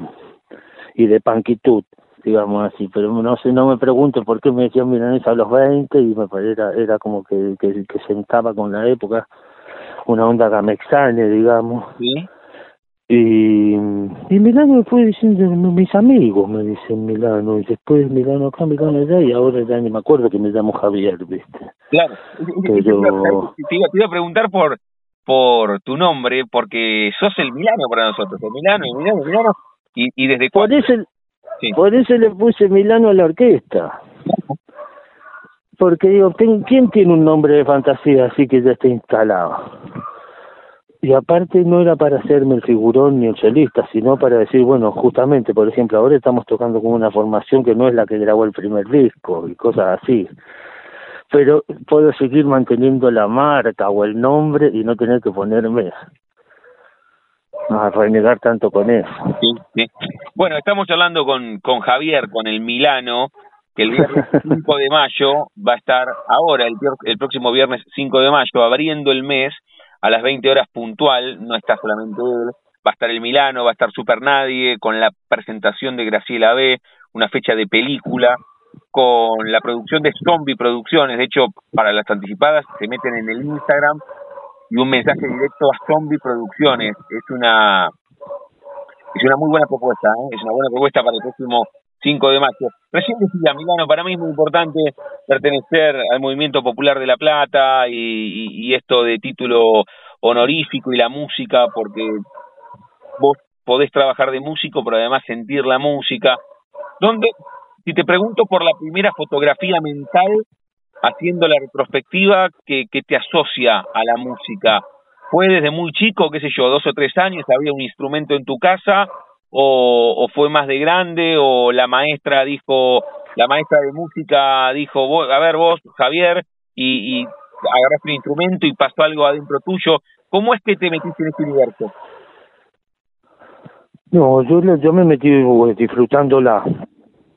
y de panquitud digamos así, pero no sé, no me pregunto por qué me decían milanesa a los 20 y me era, era como que, que, que sentaba con la época una onda gamexane, digamos. ¿Sí? Y, Milano me fue diciendo, mis amigos me dicen Milano, y después Milano acá, Milano allá, y ahora ya ni me acuerdo que me llamo Javier, ¿viste? Claro, pero... te, iba, a preguntar por por tu nombre, porque sos el Milano para nosotros, el Milano, el Milano, el Milano, y, y desde cuándo... Por eso le puse Milano a la orquesta. Porque digo, ¿quién tiene un nombre de fantasía así que ya está instalado? Y aparte no era para hacerme el figurón ni el solista, sino para decir, bueno, justamente, por ejemplo, ahora estamos tocando con una formación que no es la que grabó el primer disco y cosas así. Pero puedo seguir manteniendo la marca o el nombre y no tener que ponerme a renegar tanto con eso. Bueno, estamos hablando con, con Javier, con el Milano, que el viernes 5 de mayo va a estar ahora, el, el próximo viernes 5 de mayo, abriendo el mes a las 20 horas puntual, no está solamente él, va a estar el Milano, va a estar Super Nadie, con la presentación de Graciela B, una fecha de película, con la producción de Zombie Producciones, de hecho, para las anticipadas se meten en el Instagram y un mensaje directo a Zombie Producciones. Es una es una muy buena propuesta, ¿eh? es una buena propuesta para el próximo 5 de mayo. Recién decía, Milano, para mí es muy importante pertenecer al movimiento popular de La Plata y, esto de título honorífico y la música, porque vos podés trabajar de músico, pero además sentir la música. ¿Dónde, si te pregunto por la primera fotografía mental haciendo la retrospectiva que, que te asocia a la música? ¿Fue desde muy chico, qué sé yo, dos o tres años, había un instrumento en tu casa o, fue más de grande o la maestra dijo, la maestra de música dijo, a ver vos, Javier, y, y agarraste un instrumento y pasó algo adentro tuyo. ¿Cómo es que te metiste en este universo? No, yo, yo me metí disfrutándola.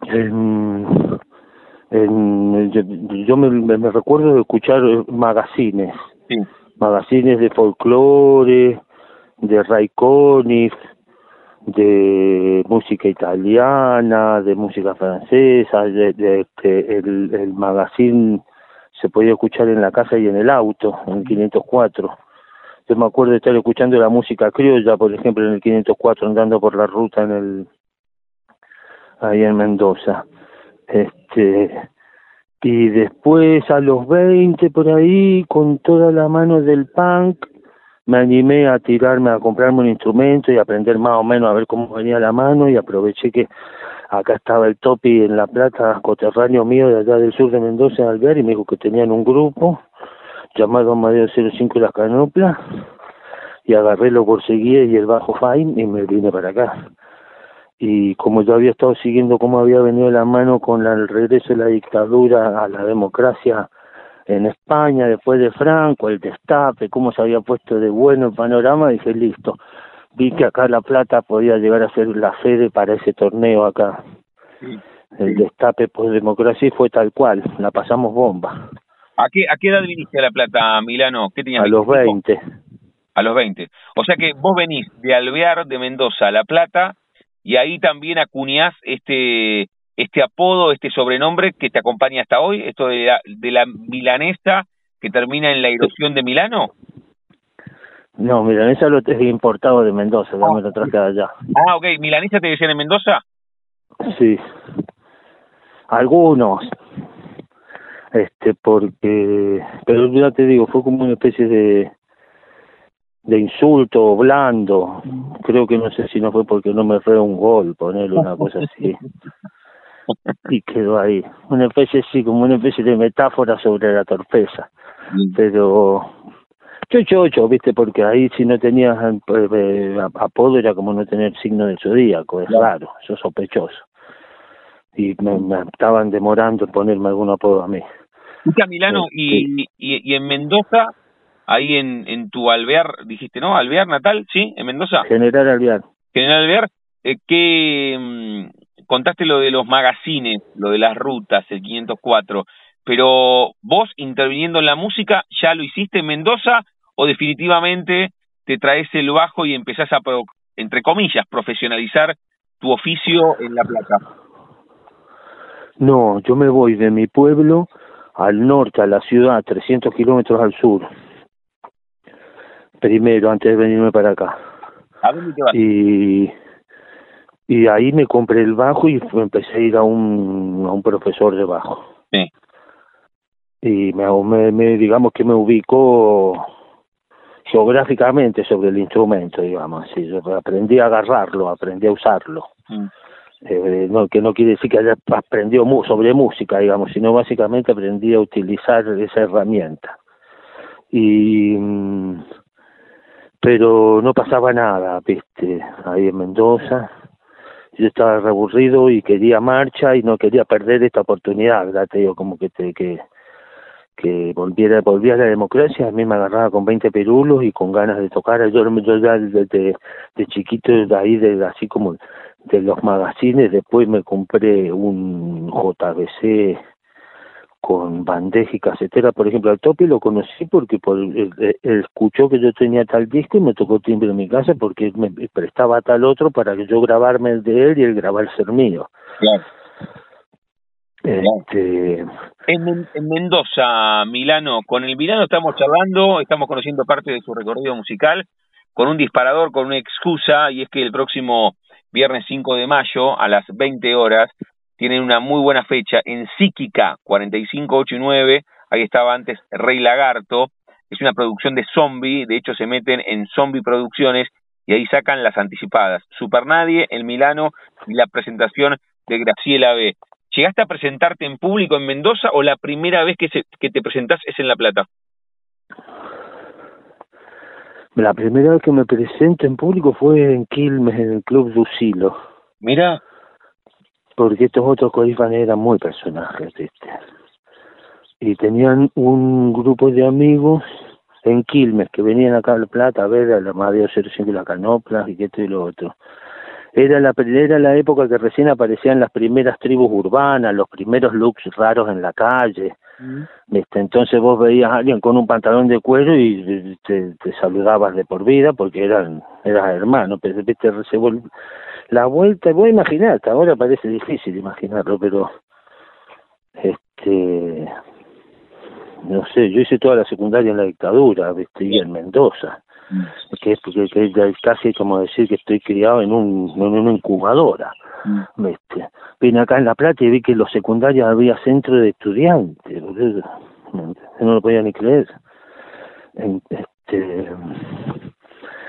En, en, yo, me, recuerdo de escuchar magazines, sí. magazines de folclore, de Conniff, de música italiana, de música francesa, de, de, el, el magazine se podía escuchar en la casa y en el auto, en 504. Yo me acuerdo de estar escuchando la música criolla, por ejemplo, en el 504, andando por la ruta en el ahí en Mendoza. Este y después a los 20 por ahí, con toda la mano del punk, me animé a tirarme a comprarme un instrumento y aprender más o menos a ver cómo venía la mano y aproveché que acá estaba el Topi en La Plata, coterráneo mío de allá del sur de Mendoza, en Alvear, y me dijo que tenían un grupo llamado Madero 05 Las Canoplas, y agarré lo seguía y el bajo fine y me vine para acá. Y como yo había estado siguiendo cómo había venido la mano con el regreso de la dictadura a la democracia en España, después de Franco, el destape, cómo se había puesto de bueno el panorama, dije, listo, vi que acá La Plata podía llegar a ser la sede para ese torneo acá. El destape por democracia y fue tal cual, la pasamos bomba. ¿A qué, a qué edad viniste a La Plata, Milano? ¿Qué tenías? A los 20. A los 20. O sea que vos venís de Alvear, de Mendoza, a La Plata, y ahí también acuñás este este apodo, este sobrenombre que te acompaña hasta hoy, esto de la, de la milanesa que termina en la erosión de Milano. No, milanesa lo he importado de Mendoza, ya me lo traje allá. Ah, ok. ¿Milanesa te decían en Mendoza? Sí. Algunos. Este, porque... Pero ya te digo, fue como una especie de de insulto blando. Creo que no sé si no fue porque no me fue un gol, ponerle una cosa así. y quedó ahí. Una especie, sí, como una especie de metáfora sobre la torpeza. Mm. Pero chocho ocho, viste, porque ahí si no tenías eh, eh, apodo era como no tener signo del zodíaco, es raro, eso es sospechoso. Y me, estaban demorando en ponerme algún apodo a mí. ¿Y Milano, y, y, en Mendoza, ahí en, en tu alvear, dijiste, ¿no? Alvear natal, ¿sí? En Mendoza. General Alvear. General Alvear, eh, ¿qué, mm, contaste lo de los magazines, lo de las rutas, el 504, pero vos interviniendo en la música, ¿ya lo hiciste en Mendoza o definitivamente te traes el bajo y empezás a, entre comillas, profesionalizar tu oficio en La Plata? No, yo me voy de mi pueblo al norte, a la ciudad, 300 kilómetros al sur. Primero, antes de venirme para acá. ¿A dónde te vas? Y y ahí me compré el bajo y empecé a ir a un, a un profesor de bajo. Sí. Y me, me, digamos que me ubicó geográficamente sobre el instrumento, digamos, así. Yo aprendí a agarrarlo, aprendí a usarlo. Mm. Eh, no, que no quiere decir que haya aprendido sobre música, digamos, sino básicamente aprendí a utilizar esa herramienta. Y mm, pero no pasaba nada, viste, ahí en Mendoza yo estaba reaburrido y quería marcha y no quería perder esta oportunidad, ¿verdad? Te digo, como que te, que, volviera, volviera a la democracia, a mí me agarraba con 20 perulos y con ganas de tocar, yo, yo ya desde de chiquito, de ahí, de, así como de los magazines, después me compré un JBC con bandeja y casetera, por ejemplo, al Topi lo conocí porque por, él, escuchó que yo tenía tal disco y me tocó timbre en mi casa porque me prestaba tal otro para que yo grabarme el de él y él grabarse el mío. Claro. Este... En, en, Mendoza, Milano, con el Milano estamos charlando, estamos conociendo parte de su recorrido musical, con un disparador, con una excusa, y es que el próximo viernes 5 de mayo a las 20 horas tienen una muy buena fecha en Psíquica 45, 8 y 9, ahí estaba antes Rey Lagarto, es una producción de zombie, de hecho se meten en zombie producciones y ahí sacan las anticipadas, Super Nadie, El Milano y la presentación de Graciela B. ¿Llegaste a presentarte en público en Mendoza o la primera vez que, se, que te presentás es en La Plata? La primera vez que me presento en público fue en Quilmes, en el Club Lucilo. Mira. Porque estos otros corifanes eran muy personajes, ¿viste? Y tenían un grupo de amigos en Quilmes que venían acá a La Plata a ver a la Madre de la Canopla y esto y lo otro. Era la, era la época que recién aparecían las primeras tribus urbanas, los primeros looks raros en la calle. ¿viste? Entonces vos veías a alguien con un pantalón de cuero y te, te saludabas de por vida porque eran eras hermanos, pero ¿viste? Se la vuelta, voy a imaginar, hasta ahora parece difícil imaginarlo, pero este no sé, yo hice toda la secundaria en la dictadura, ¿viste? y en Mendoza, mm. que es porque que casi como decir que estoy criado en, un, en una incubadora. Mm. ¿viste? Vine acá en La Plata y vi que en los secundarios había centro de estudiantes, no lo podía ni creer. Este,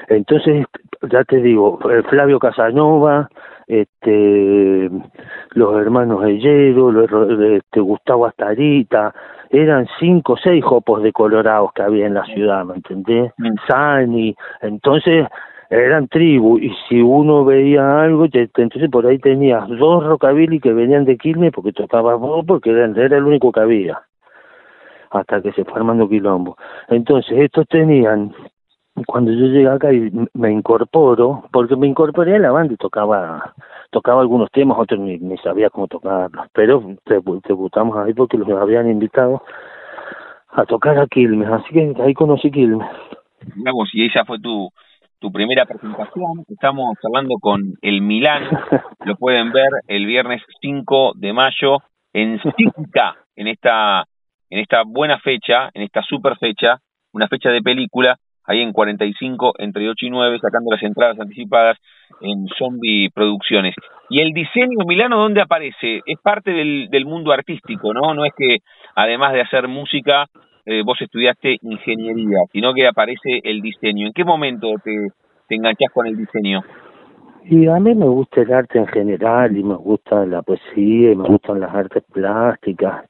entonces, ya te digo, Flavio Casanova, este, los hermanos Ellero, los, este, Gustavo Astarita, eran cinco o seis jopos de colorados que había en la ciudad, ¿me entendés? Mm. Sani, entonces eran tribus, y si uno veía algo, entonces por ahí tenías dos rockabilly que venían de Quilmes porque tocaba vos, porque era, era el único que había, hasta que se fue armando quilombo. Entonces estos tenían cuando yo llegué acá y me incorporo, porque me incorporé a la banda y tocaba tocaba algunos temas, otros ni, ni sabía cómo tocarlos, pero debutamos ahí porque los habían invitado a tocar a Quilmes, así que ahí conocí Quilmes. Vamos, y esa fue tu, tu primera presentación. Estamos hablando con el Milán, lo pueden ver el viernes 5 de mayo en Cívica, en esta, en esta buena fecha, en esta super fecha, una fecha de película ahí en 45, entre 8 y 9, sacando las entradas anticipadas en Zombie Producciones. ¿Y el diseño Milano dónde aparece? Es parte del, del mundo artístico, ¿no? No es que además de hacer música, eh, vos estudiaste ingeniería, sino que aparece el diseño. ¿En qué momento te, te enganchás con el diseño? Y a mí me gusta el arte en general, y me gusta la poesía, y me gustan las artes plásticas,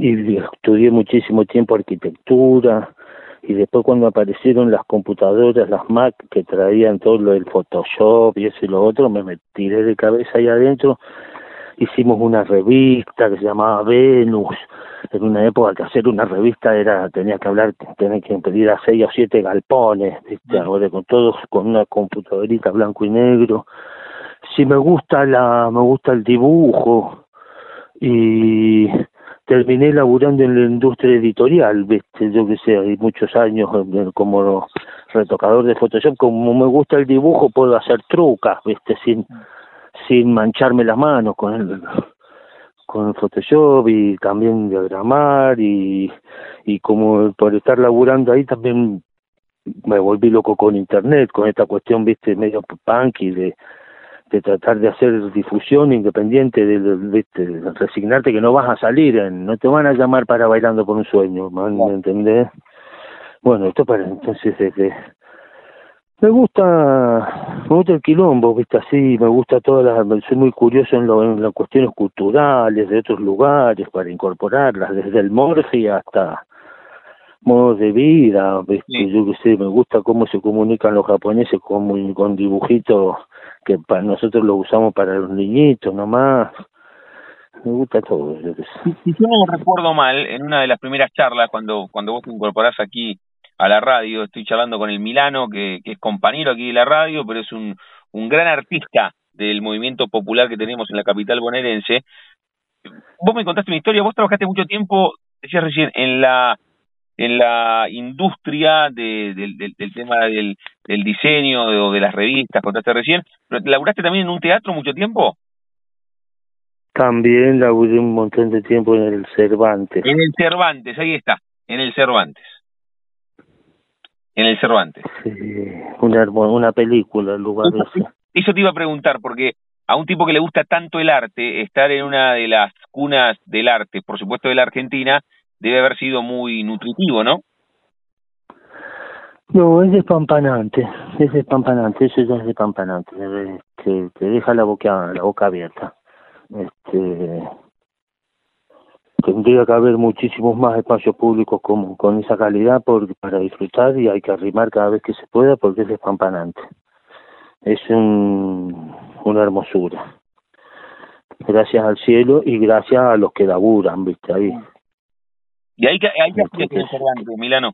y estudié muchísimo tiempo arquitectura, y después cuando aparecieron las computadoras, las Mac que traían todo lo del Photoshop y eso y lo otro, me, tiré de cabeza ahí adentro, hicimos una revista que se llamaba Venus, en una época que hacer una revista era, tenía que hablar, tenía que pedir a seis o siete galpones, ¿viste? ahora con todos con una computadorita blanco y negro. Si me gusta la, me gusta el dibujo y terminé laburando en la industria editorial, ¿viste? yo que sé, hay muchos años como retocador de Photoshop, como me gusta el dibujo puedo hacer trucas, ¿viste? sin sin mancharme las manos con el con el Photoshop y también diagramar y y como por estar laburando ahí también me volví loco con internet, con esta cuestión, viste, medio punk y de de tratar de hacer difusión independiente de, de, resignarte que no vas a salir, no te van a llamar para bailando por un sueño, ¿me entendés? Bueno, esto para entonces desde me gusta me gusta el quilombo, viste así, me gusta todas las soy muy curioso en, lo, en las cuestiones culturales de otros lugares para incorporarlas, desde el morfi hasta modos de vida, ¿viste? yo qué sé, me gusta cómo se comunican los japoneses con, con dibujitos que para nosotros lo usamos para los niñitos nomás. Me gusta todo. Si yo no recuerdo mal, en una de las primeras charlas, cuando, cuando vos te incorporás aquí a la radio, estoy charlando con el Milano, que, que es compañero aquí de la radio, pero es un, un gran artista del movimiento popular que tenemos en la capital bonaerense. Vos me contaste una historia, vos trabajaste mucho tiempo, decías recién, en la en la industria de, del tema del, del diseño o de, las revistas, contaste recién, pero ¿laburaste también en un teatro mucho tiempo? También laburé un montón de tiempo en el Cervantes. En el Cervantes, ahí está, en el Cervantes. En el Cervantes. Sí, una, una película, el lugar eso, Eso te iba a preguntar, porque a un tipo que le gusta tanto el arte, estar en una de las cunas del arte, por supuesto de la Argentina, debe haber sido muy nutritivo, ¿no? No, es despampanante, es despampanante, eso ya es despampanante, te, te deja la boca, la boca abierta. Este, tendría que haber muchísimos más espacios públicos como con esa calidad por, para disfrutar y hay que arrimar cada vez que se pueda porque es despampanante. Es un, una hermosura. Gracias al cielo y gracias a los que laburan, ¿viste? Ahí. ¿Y hay que, hay que Milano?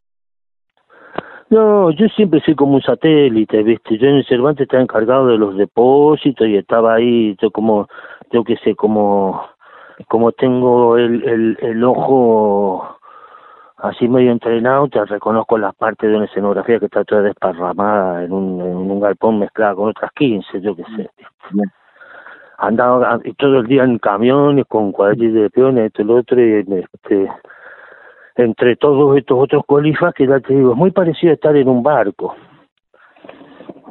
No, yo siempre soy como un satélite, ¿viste? Yo en el Cervantes estaba encargado de los depósitos y estaba ahí, yo como, yo qué sé, como, como tengo el, el, el ojo así medio entrenado, te reconozco las partes de una escenografía que está toda desparramada en un, en un galpón mezclada con otras 15, yo qué sé. Andaba todo el día en camiones con cuadrillas de peones, esto y lo otro, y este, entre todos estos otros colifas que ya te digo, es muy parecido a estar en un barco.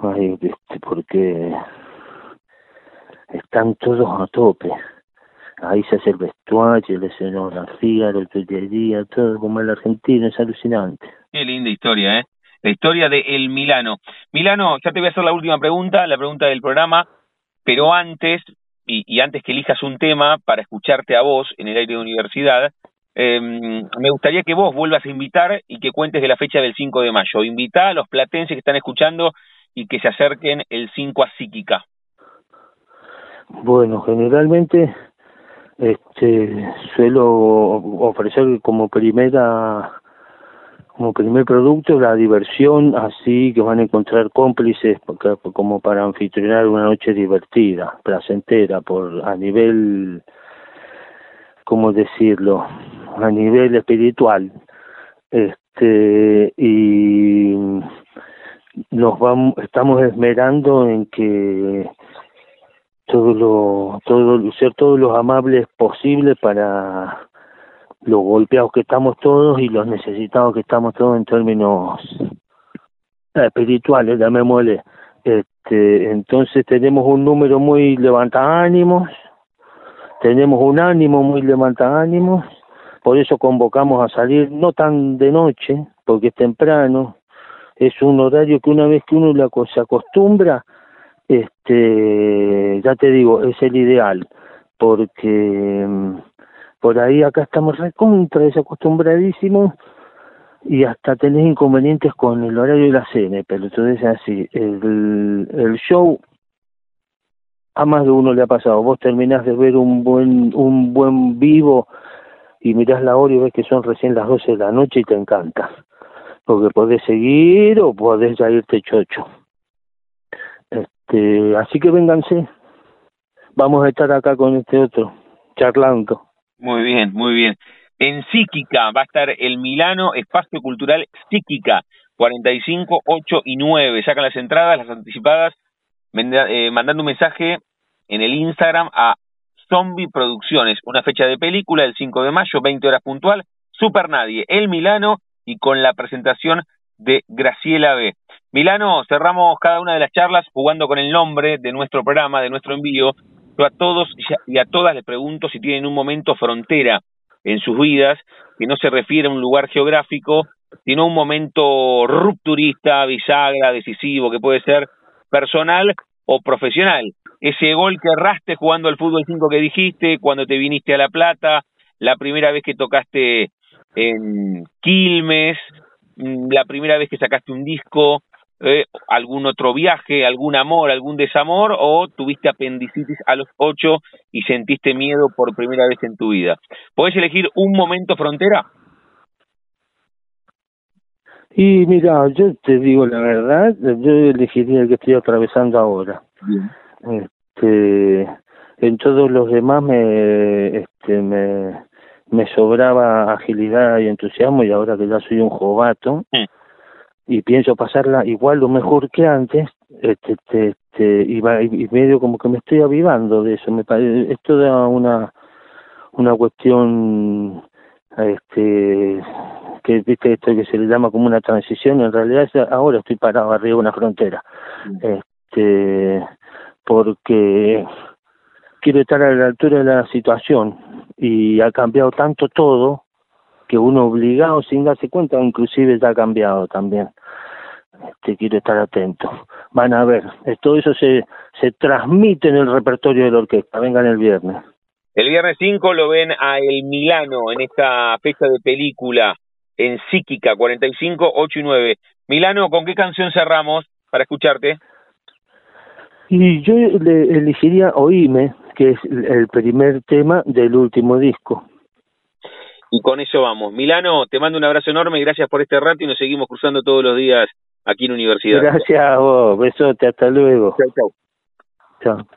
Ay, este, porque están todos a tope. Ahí se hace el vestuario, la escenografía, la día, todo como el argentino, es alucinante. Qué linda historia, ¿eh? La historia de El Milano. Milano, ya te voy a hacer la última pregunta, la pregunta del programa, pero antes, y, y antes que elijas un tema para escucharte a vos en el aire de universidad, eh, me gustaría que vos vuelvas a invitar y que cuentes de la fecha del 5 de mayo. Invita a los platenses que están escuchando y que se acerquen el 5 a Psíquica. Bueno, generalmente este suelo ofrecer como primera como primer producto la diversión así que van a encontrar cómplices como para anfitrionar una noche divertida placentera por a nivel cómo decirlo a nivel espiritual este y nos vamos estamos esmerando en que todo lo todo ser todos los amables posibles para los golpeados que estamos todos y los necesitados que estamos todos en términos espirituales llamémosle. Este entonces tenemos un número muy levanta ánimos tenemos un ánimo muy levanta ánimos por eso convocamos a salir no tan de noche, porque es temprano, es un horario que una vez que uno se acostumbra, este, ya te digo, es el ideal, porque mm, por ahí acá estamos recontra desacostumbradísimos y hasta tenés inconvenientes con el horario de la cena, pero entonces así, el, el show a más de uno le ha pasado, vos terminás de ver un buen, un buen vivo y mirás la hora y ves que son recién las 12 de la noche y te encanta. Porque podés seguir o podés ya irte chocho. Este, así que vénganse. Vamos a estar acá con este otro, charlando. Muy bien, muy bien. En Psíquica va a estar el Milano Espacio Cultural Psíquica, 45, 8 y 9. Sacan las entradas, las anticipadas, eh, mandando un mensaje en el Instagram a Zombie Producciones, una fecha de película el 5 de mayo, 20 horas puntual, Super Nadie, El Milano y con la presentación de Graciela B. Milano, cerramos cada una de las charlas jugando con el nombre de nuestro programa, de nuestro envío. Yo a todos y a todas les pregunto si tienen un momento frontera en sus vidas, que no se refiere a un lugar geográfico, sino un momento rupturista, bisagra, decisivo, que puede ser personal o profesional ese gol que erraste jugando al fútbol 5 que dijiste, cuando te viniste a La Plata, la primera vez que tocaste en Quilmes, mm, la primera vez que sacaste un disco, eh, algún otro viaje, algún amor, algún desamor, o tuviste apendicitis a los ocho y sentiste miedo por primera vez en tu vida. ¿Podés elegir un momento frontera? Y mira, yo te digo la verdad, yo elegiría el que estoy atravesando ahora. Bien. Este, en todos los demás me, este, me, me sobraba agilidad y entusiasmo y ahora que ya soy un jovato y pienso pasarla igual o mejor que antes, este, este, este y, y, medio como que me estoy avivando de eso. Me parece, es toda una, una cuestión este que viste esto que se le llama como una transición en realidad ahora estoy parado arriba de una frontera. Este porque quiero estar a la altura de la situación y ha cambiado tanto todo que uno obligado sin darse cuenta inclusive ya ha cambiado también este, quiero estar atento van a ver todo eso se se transmite en el repertorio de la orquesta vengan el viernes El viernes 5 lo ven a El Milano en esta fecha de película en Psíquica 45, 8 y 9. Milano, ¿con qué canción cerramos para escucharte? Y yo le elegiría Oíme, que es el primer tema del último disco. Y con eso vamos. Milano, te mando un abrazo enorme, gracias por este rato y nos seguimos cruzando todos los días aquí en Universidad. Gracias a vos, besote, hasta luego. Chao, chao. Chao.